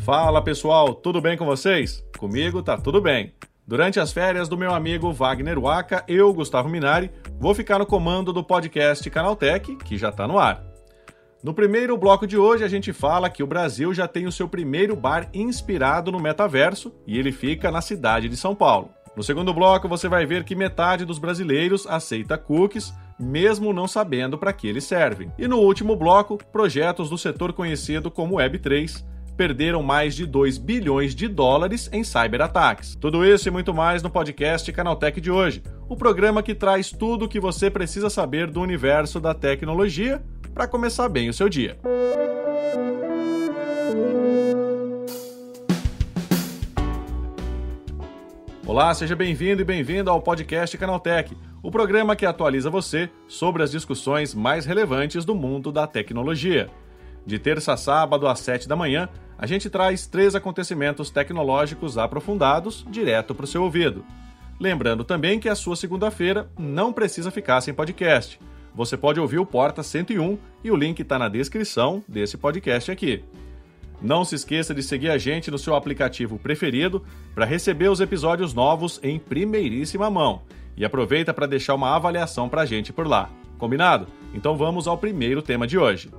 Fala pessoal, tudo bem com vocês? Comigo tá tudo bem. Durante as férias do meu amigo Wagner Waka, eu, Gustavo Minari, vou ficar no comando do podcast Canaltech, que já está no ar. No primeiro bloco de hoje, a gente fala que o Brasil já tem o seu primeiro bar inspirado no metaverso e ele fica na cidade de São Paulo. No segundo bloco, você vai ver que metade dos brasileiros aceita cookies, mesmo não sabendo para que eles servem. E no último bloco, projetos do setor conhecido como Web3 perderam mais de 2 bilhões de dólares em cyberataques. Tudo isso e muito mais no podcast Canaltech de hoje, o programa que traz tudo o que você precisa saber do universo da tecnologia para começar bem o seu dia. Olá, seja bem-vindo e bem-vinda ao podcast Canaltech, o programa que atualiza você sobre as discussões mais relevantes do mundo da tecnologia. De terça a sábado às 7 da manhã, a gente traz três acontecimentos tecnológicos aprofundados direto para o seu ouvido. Lembrando também que a sua segunda-feira não precisa ficar sem podcast. Você pode ouvir o Porta 101 e o link está na descrição desse podcast aqui. Não se esqueça de seguir a gente no seu aplicativo preferido para receber os episódios novos em primeiríssima mão. E aproveita para deixar uma avaliação para a gente por lá. Combinado? Então vamos ao primeiro tema de hoje.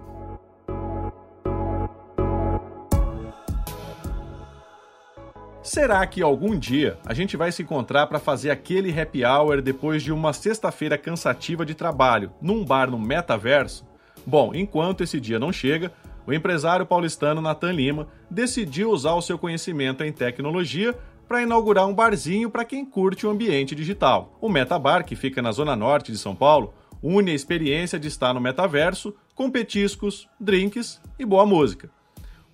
Será que algum dia a gente vai se encontrar para fazer aquele happy hour depois de uma sexta-feira cansativa de trabalho, num bar no metaverso? Bom, enquanto esse dia não chega, o empresário paulistano Nathan Lima decidiu usar o seu conhecimento em tecnologia para inaugurar um barzinho para quem curte o ambiente digital. O Metabar, que fica na zona norte de São Paulo, une a experiência de estar no metaverso com petiscos, drinks e boa música.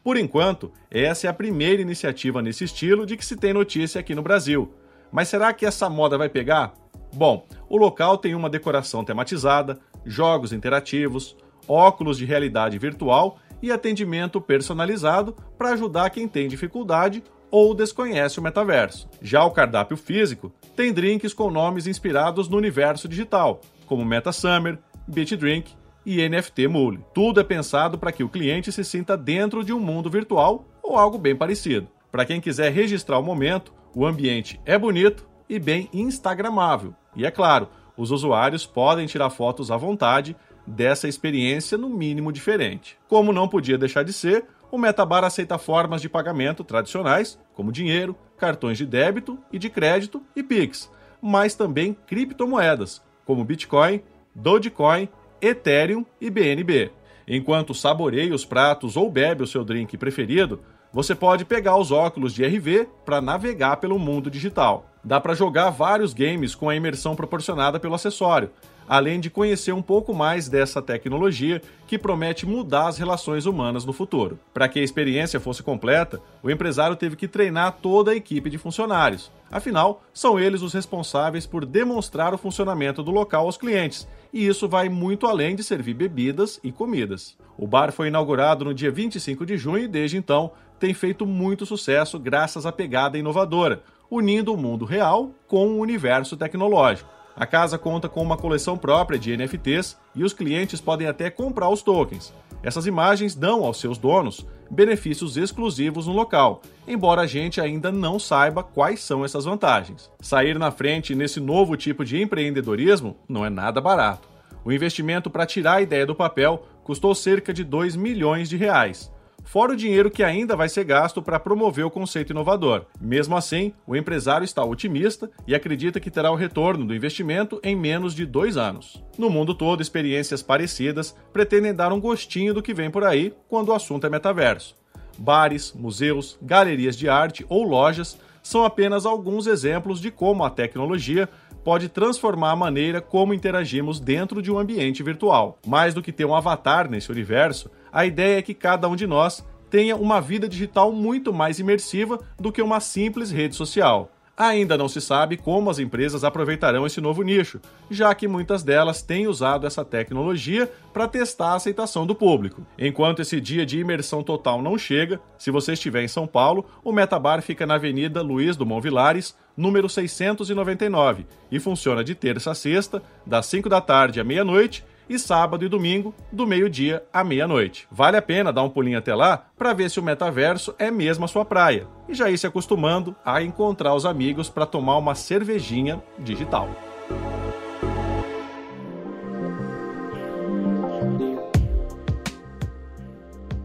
Por enquanto, essa é a primeira iniciativa nesse estilo de que se tem notícia aqui no Brasil. Mas será que essa moda vai pegar? Bom, o local tem uma decoração tematizada, jogos interativos, óculos de realidade virtual e atendimento personalizado para ajudar quem tem dificuldade ou desconhece o metaverso. Já o cardápio físico tem drinks com nomes inspirados no universo digital, como Meta Summer, Beat Drink e NFT Mule. Tudo é pensado para que o cliente se sinta dentro de um mundo virtual ou algo bem parecido. Para quem quiser registrar o momento, o ambiente é bonito e bem instagramável. E é claro, os usuários podem tirar fotos à vontade dessa experiência no mínimo diferente. Como não podia deixar de ser, o Metabar aceita formas de pagamento tradicionais, como dinheiro, cartões de débito e de crédito e Pix, mas também criptomoedas, como Bitcoin, Dogecoin Ethereum e BNB. Enquanto saboreia os pratos ou bebe o seu drink preferido, você pode pegar os óculos de RV para navegar pelo mundo digital. Dá para jogar vários games com a imersão proporcionada pelo acessório, além de conhecer um pouco mais dessa tecnologia que promete mudar as relações humanas no futuro. Para que a experiência fosse completa, o empresário teve que treinar toda a equipe de funcionários. Afinal, são eles os responsáveis por demonstrar o funcionamento do local aos clientes e isso vai muito além de servir bebidas e comidas. O bar foi inaugurado no dia 25 de junho e desde então tem feito muito sucesso graças à pegada inovadora, unindo o mundo real com o universo tecnológico. A casa conta com uma coleção própria de NFTs e os clientes podem até comprar os tokens. Essas imagens dão aos seus donos benefícios exclusivos no local, embora a gente ainda não saiba quais são essas vantagens. Sair na frente nesse novo tipo de empreendedorismo não é nada barato. O investimento para tirar a ideia do papel custou cerca de 2 milhões de reais fora o dinheiro que ainda vai ser gasto para promover o conceito inovador. Mesmo assim, o empresário está otimista e acredita que terá o retorno do investimento em menos de dois anos. No mundo todo, experiências parecidas pretendem dar um gostinho do que vem por aí quando o assunto é metaverso. Bares, museus, galerias de arte ou lojas são apenas alguns exemplos de como a tecnologia pode transformar a maneira como interagimos dentro de um ambiente virtual. Mais do que ter um avatar nesse universo, a ideia é que cada um de nós tenha uma vida digital muito mais imersiva do que uma simples rede social. Ainda não se sabe como as empresas aproveitarão esse novo nicho, já que muitas delas têm usado essa tecnologia para testar a aceitação do público. Enquanto esse dia de imersão total não chega, se você estiver em São Paulo, o Metabar fica na Avenida Luiz Dumont Vilares, número 699, e funciona de terça a sexta, das 5 da tarde à meia-noite e sábado e domingo, do meio-dia à meia-noite. Vale a pena dar um pulinho até lá para ver se o metaverso é mesmo a sua praia e já ir se acostumando a encontrar os amigos para tomar uma cervejinha digital.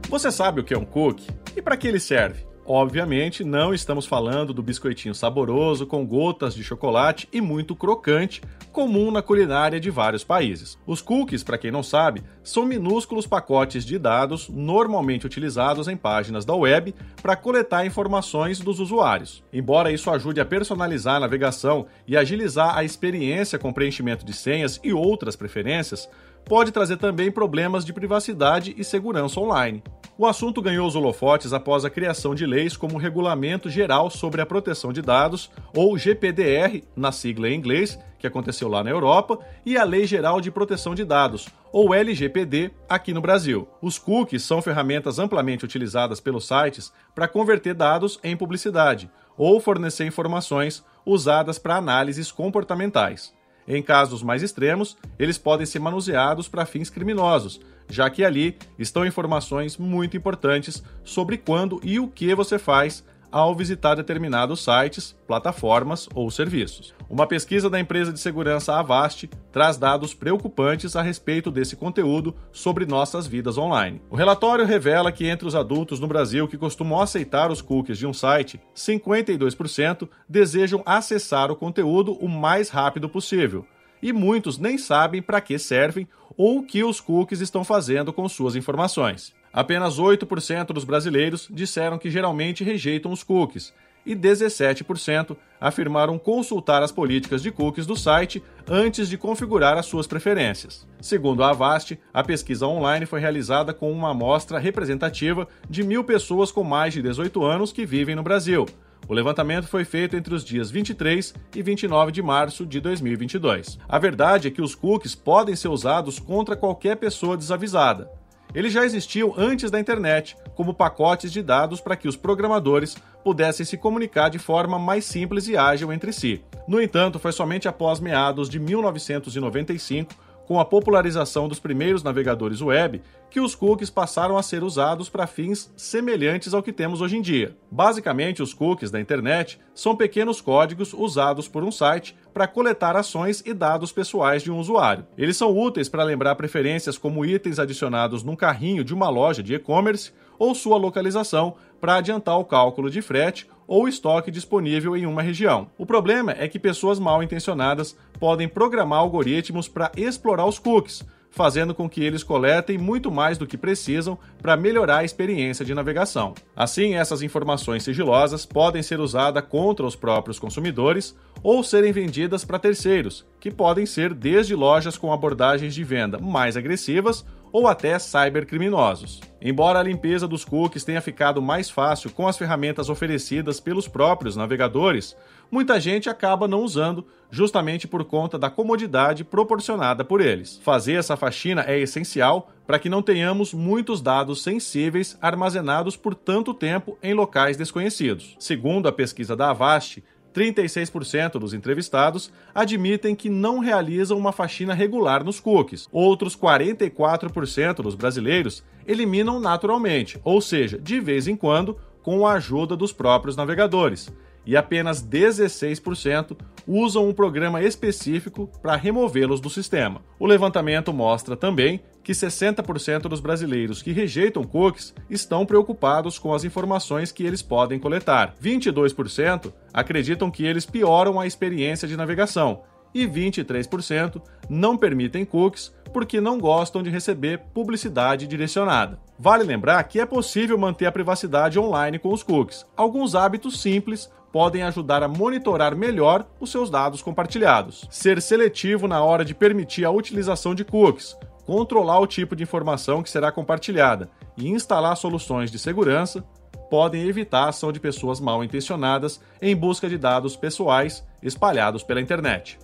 Você sabe o que é um cookie e para que ele serve? Obviamente, não estamos falando do biscoitinho saboroso com gotas de chocolate e muito crocante, comum na culinária de vários países. Os cookies, para quem não sabe, são minúsculos pacotes de dados normalmente utilizados em páginas da web para coletar informações dos usuários. Embora isso ajude a personalizar a navegação e agilizar a experiência com preenchimento de senhas e outras preferências, pode trazer também problemas de privacidade e segurança online. O assunto ganhou os holofotes após a criação de leis como o Regulamento Geral sobre a Proteção de Dados, ou GPDR, na sigla em inglês, que aconteceu lá na Europa, e a Lei Geral de Proteção de Dados, ou LGPD, aqui no Brasil. Os cookies são ferramentas amplamente utilizadas pelos sites para converter dados em publicidade ou fornecer informações usadas para análises comportamentais. Em casos mais extremos, eles podem ser manuseados para fins criminosos, já que ali estão informações muito importantes sobre quando e o que você faz ao visitar determinados sites, plataformas ou serviços. Uma pesquisa da empresa de segurança Avast traz dados preocupantes a respeito desse conteúdo sobre nossas vidas online. O relatório revela que entre os adultos no Brasil que costumam aceitar os cookies de um site, 52% desejam acessar o conteúdo o mais rápido possível. E muitos nem sabem para que servem ou o que os cookies estão fazendo com suas informações. Apenas 8% dos brasileiros disseram que geralmente rejeitam os cookies e 17% afirmaram consultar as políticas de cookies do site antes de configurar as suas preferências. Segundo a Avast, a pesquisa online foi realizada com uma amostra representativa de mil pessoas com mais de 18 anos que vivem no Brasil. O levantamento foi feito entre os dias 23 e 29 de março de 2022. A verdade é que os cookies podem ser usados contra qualquer pessoa desavisada. Eles já existiam antes da internet, como pacotes de dados para que os programadores pudessem se comunicar de forma mais simples e ágil entre si. No entanto, foi somente após meados de 1995 com a popularização dos primeiros navegadores web, que os cookies passaram a ser usados para fins semelhantes ao que temos hoje em dia. Basicamente, os cookies da internet são pequenos códigos usados por um site para coletar ações e dados pessoais de um usuário. Eles são úteis para lembrar preferências como itens adicionados num carrinho de uma loja de e-commerce ou sua localização para adiantar o cálculo de frete ou estoque disponível em uma região. O problema é que pessoas mal intencionadas podem programar algoritmos para explorar os cookies, fazendo com que eles coletem muito mais do que precisam para melhorar a experiência de navegação. Assim, essas informações sigilosas podem ser usadas contra os próprios consumidores ou serem vendidas para terceiros, que podem ser desde lojas com abordagens de venda mais agressivas ou até cybercriminosos. Embora a limpeza dos cookies tenha ficado mais fácil com as ferramentas oferecidas pelos próprios navegadores, muita gente acaba não usando, justamente por conta da comodidade proporcionada por eles. Fazer essa faxina é essencial para que não tenhamos muitos dados sensíveis armazenados por tanto tempo em locais desconhecidos. Segundo a pesquisa da Avast, 36% dos entrevistados admitem que não realizam uma faxina regular nos cookies. Outros 44% dos brasileiros eliminam naturalmente, ou seja, de vez em quando, com a ajuda dos próprios navegadores. E apenas 16% usam um programa específico para removê-los do sistema. O levantamento mostra também que 60% dos brasileiros que rejeitam cookies estão preocupados com as informações que eles podem coletar. 22% acreditam que eles pioram a experiência de navegação e 23% não permitem cookies porque não gostam de receber publicidade direcionada. Vale lembrar que é possível manter a privacidade online com os cookies. Alguns hábitos simples podem ajudar a monitorar melhor os seus dados compartilhados. Ser seletivo na hora de permitir a utilização de cookies, controlar o tipo de informação que será compartilhada e instalar soluções de segurança podem evitar a ação de pessoas mal intencionadas em busca de dados pessoais espalhados pela internet.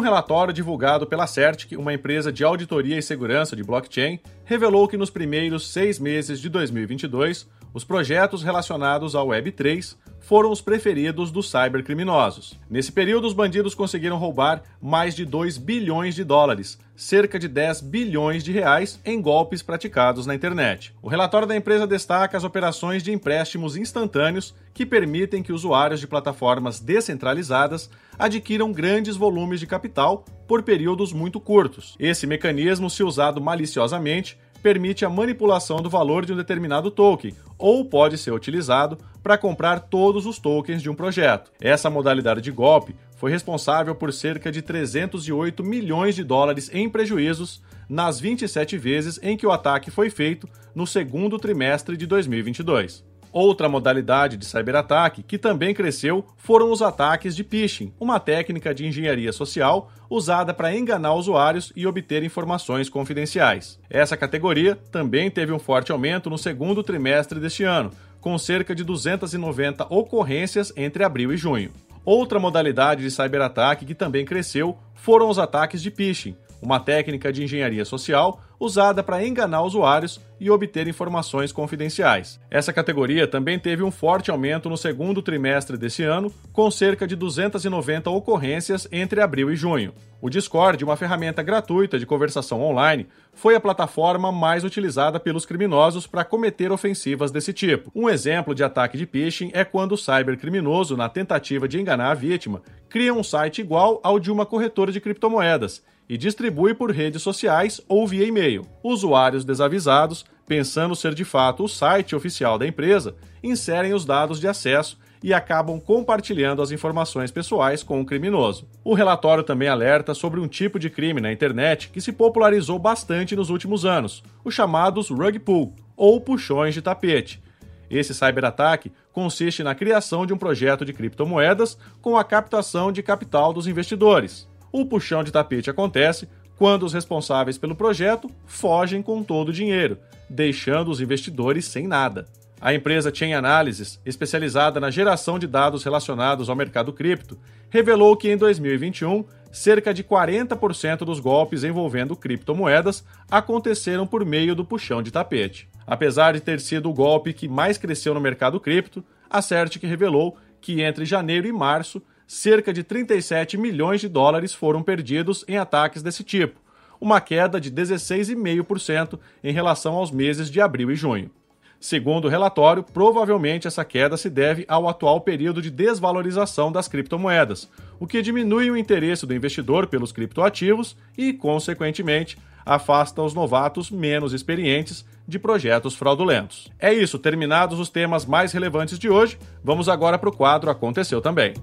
Um relatório divulgado pela Certic, uma empresa de auditoria e segurança de blockchain, revelou que nos primeiros seis meses de 2022, os projetos relacionados ao Web3 foram os preferidos dos cybercriminosos. Nesse período, os bandidos conseguiram roubar mais de 2 bilhões de dólares, cerca de 10 bilhões de reais, em golpes praticados na internet. O relatório da empresa destaca as operações de empréstimos instantâneos que permitem que usuários de plataformas descentralizadas adquiram grandes volumes de capital por períodos muito curtos. Esse mecanismo, se usado maliciosamente, permite a manipulação do valor de um determinado token, ou pode ser utilizado para comprar todos os tokens de um projeto. Essa modalidade de golpe foi responsável por cerca de 308 milhões de dólares em prejuízos nas 27 vezes em que o ataque foi feito no segundo trimestre de 2022. Outra modalidade de cyberataque que também cresceu foram os ataques de phishing, uma técnica de engenharia social usada para enganar usuários e obter informações confidenciais. Essa categoria também teve um forte aumento no segundo trimestre deste ano, com cerca de 290 ocorrências entre abril e junho. Outra modalidade de cyberataque que também cresceu foram os ataques de phishing, uma técnica de engenharia social usada para enganar usuários e obter informações confidenciais. Essa categoria também teve um forte aumento no segundo trimestre desse ano, com cerca de 290 ocorrências entre abril e junho. O Discord, uma ferramenta gratuita de conversação online, foi a plataforma mais utilizada pelos criminosos para cometer ofensivas desse tipo. Um exemplo de ataque de phishing é quando o cybercriminoso, na tentativa de enganar a vítima, cria um site igual ao de uma corretora de criptomoedas e distribui por redes sociais ou via e-mail. Usuários desavisados, pensando ser de fato o site oficial da empresa, inserem os dados de acesso e acabam compartilhando as informações pessoais com o criminoso. O relatório também alerta sobre um tipo de crime na internet que se popularizou bastante nos últimos anos, os chamados rug pull, ou puxões de tapete. Esse cyberataque consiste na criação de um projeto de criptomoedas com a captação de capital dos investidores. O puxão de tapete acontece quando os responsáveis pelo projeto fogem com todo o dinheiro, deixando os investidores sem nada. A empresa Chain Analysis, especializada na geração de dados relacionados ao mercado cripto, revelou que em 2021, cerca de 40% dos golpes envolvendo criptomoedas aconteceram por meio do puxão de tapete. Apesar de ter sido o golpe que mais cresceu no mercado cripto, a Certic revelou que entre janeiro e março cerca de 37 milhões de dólares foram perdidos em ataques desse tipo, uma queda de 16,5% em relação aos meses de abril e junho. Segundo o relatório, provavelmente essa queda se deve ao atual período de desvalorização das criptomoedas, o que diminui o interesse do investidor pelos criptoativos e, consequentemente, afasta os novatos menos experientes de projetos fraudulentos. É isso, terminados os temas mais relevantes de hoje, vamos agora para o quadro Aconteceu Também.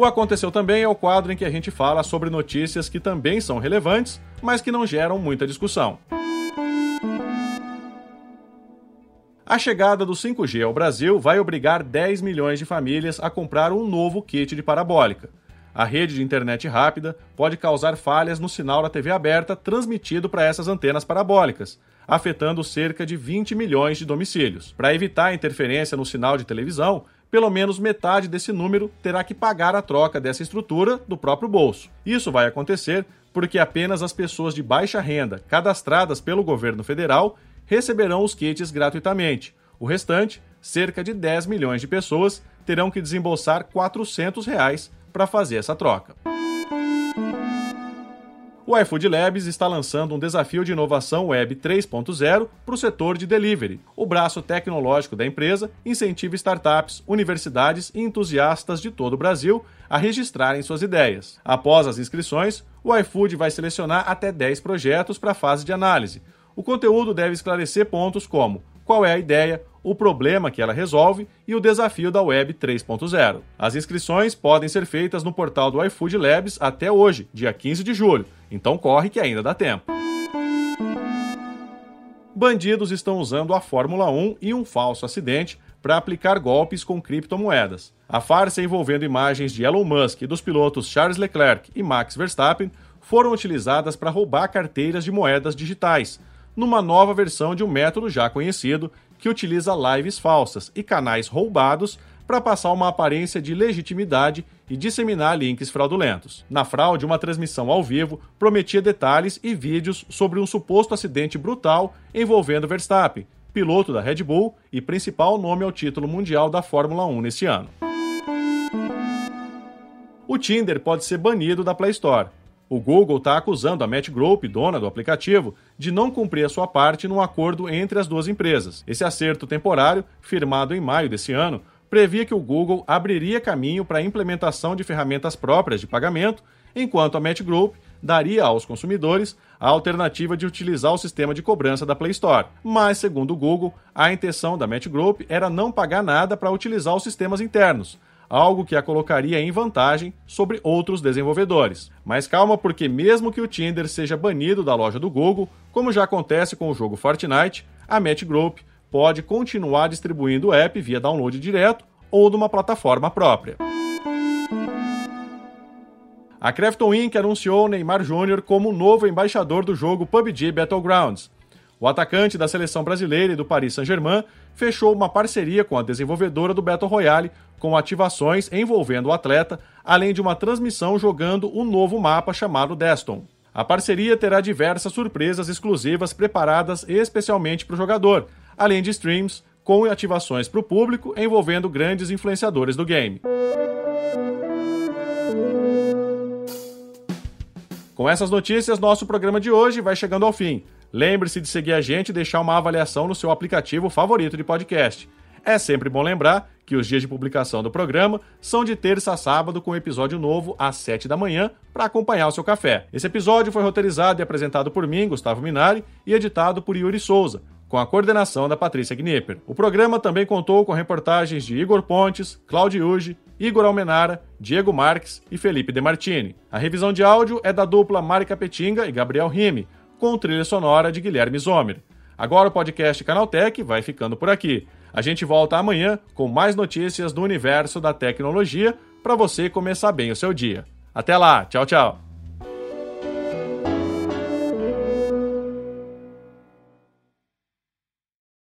O Aconteceu Também é o quadro em que a gente fala sobre notícias que também são relevantes, mas que não geram muita discussão. A chegada do 5G ao Brasil vai obrigar 10 milhões de famílias a comprar um novo kit de parabólica. A rede de internet rápida pode causar falhas no sinal da TV aberta transmitido para essas antenas parabólicas, afetando cerca de 20 milhões de domicílios. Para evitar interferência no sinal de televisão, pelo menos metade desse número terá que pagar a troca dessa estrutura do próprio bolso. Isso vai acontecer porque apenas as pessoas de baixa renda cadastradas pelo governo federal receberão os kits gratuitamente. O restante, cerca de 10 milhões de pessoas, terão que desembolsar 400 reais para fazer essa troca o iFood Labs está lançando um desafio de inovação Web 3.0 para o setor de delivery. O braço tecnológico da empresa incentiva startups, universidades e entusiastas de todo o Brasil a registrarem suas ideias. Após as inscrições, o iFood vai selecionar até 10 projetos para a fase de análise. O conteúdo deve esclarecer pontos como qual é a ideia, o problema que ela resolve e o desafio da Web 3.0. As inscrições podem ser feitas no portal do iFood Labs até hoje, dia 15 de julho, Então corre que ainda dá tempo. Bandidos estão usando a Fórmula 1 e um falso acidente para aplicar golpes com criptomoedas. A farsa envolvendo imagens de Elon Musk e dos pilotos Charles Leclerc e Max Verstappen foram utilizadas para roubar carteiras de moedas digitais, numa nova versão de um método já conhecido que utiliza lives falsas e canais roubados para passar uma aparência de legitimidade e disseminar links fraudulentos. Na fraude, uma transmissão ao vivo prometia detalhes e vídeos sobre um suposto acidente brutal envolvendo Verstappen, piloto da Red Bull e principal nome ao título mundial da Fórmula 1 nesse ano. O Tinder pode ser banido da Play Store. O Google está acusando a Match Group, dona do aplicativo, de não cumprir a sua parte no acordo entre as duas empresas. Esse acerto temporário, firmado em maio desse ano, previa que o Google abriria caminho para a implementação de ferramentas próprias de pagamento, enquanto a Match Group daria aos consumidores a alternativa de utilizar o sistema de cobrança da Play Store. Mas, segundo o Google, a intenção da Match Group era não pagar nada para utilizar os sistemas internos, algo que a colocaria em vantagem sobre outros desenvolvedores. Mas calma, porque mesmo que o Tinder seja banido da loja do Google, como já acontece com o jogo Fortnite, a Match Group pode continuar distribuindo o app via download direto ou de uma plataforma própria. A Crafton Inc. anunciou Neymar Júnior como novo embaixador do jogo PUBG Battlegrounds. O atacante da seleção brasileira e do Paris Saint-Germain fechou uma parceria com a desenvolvedora do Battle Royale, com ativações envolvendo o atleta, além de uma transmissão jogando um novo mapa chamado Deston. A parceria terá diversas surpresas exclusivas preparadas especialmente para o jogador, além de streams com ativações para o público envolvendo grandes influenciadores do game. Com essas notícias, nosso programa de hoje vai chegando ao fim. Lembre-se de seguir a gente e deixar uma avaliação no seu aplicativo favorito de podcast. É sempre bom lembrar que os dias de publicação do programa são de terça a sábado com episódio novo às 7 da manhã para acompanhar o seu café. Esse episódio foi roteirizado e apresentado por mim, Gustavo Minari, e editado por Yuri Souza, com a coordenação da Patrícia Gnipper. O programa também contou com reportagens de Igor Pontes, Claudio Uge, Igor Almenara, Diego Marques e Felipe Demartini. A revisão de áudio é da dupla Mari Capetinga e Gabriel Rime, com trilha sonora de Guilherme Zomer. Agora o podcast Canaltech vai ficando por aqui. A gente volta amanhã com mais notícias do universo da tecnologia para você começar bem o seu dia. Até lá, tchau, tchau.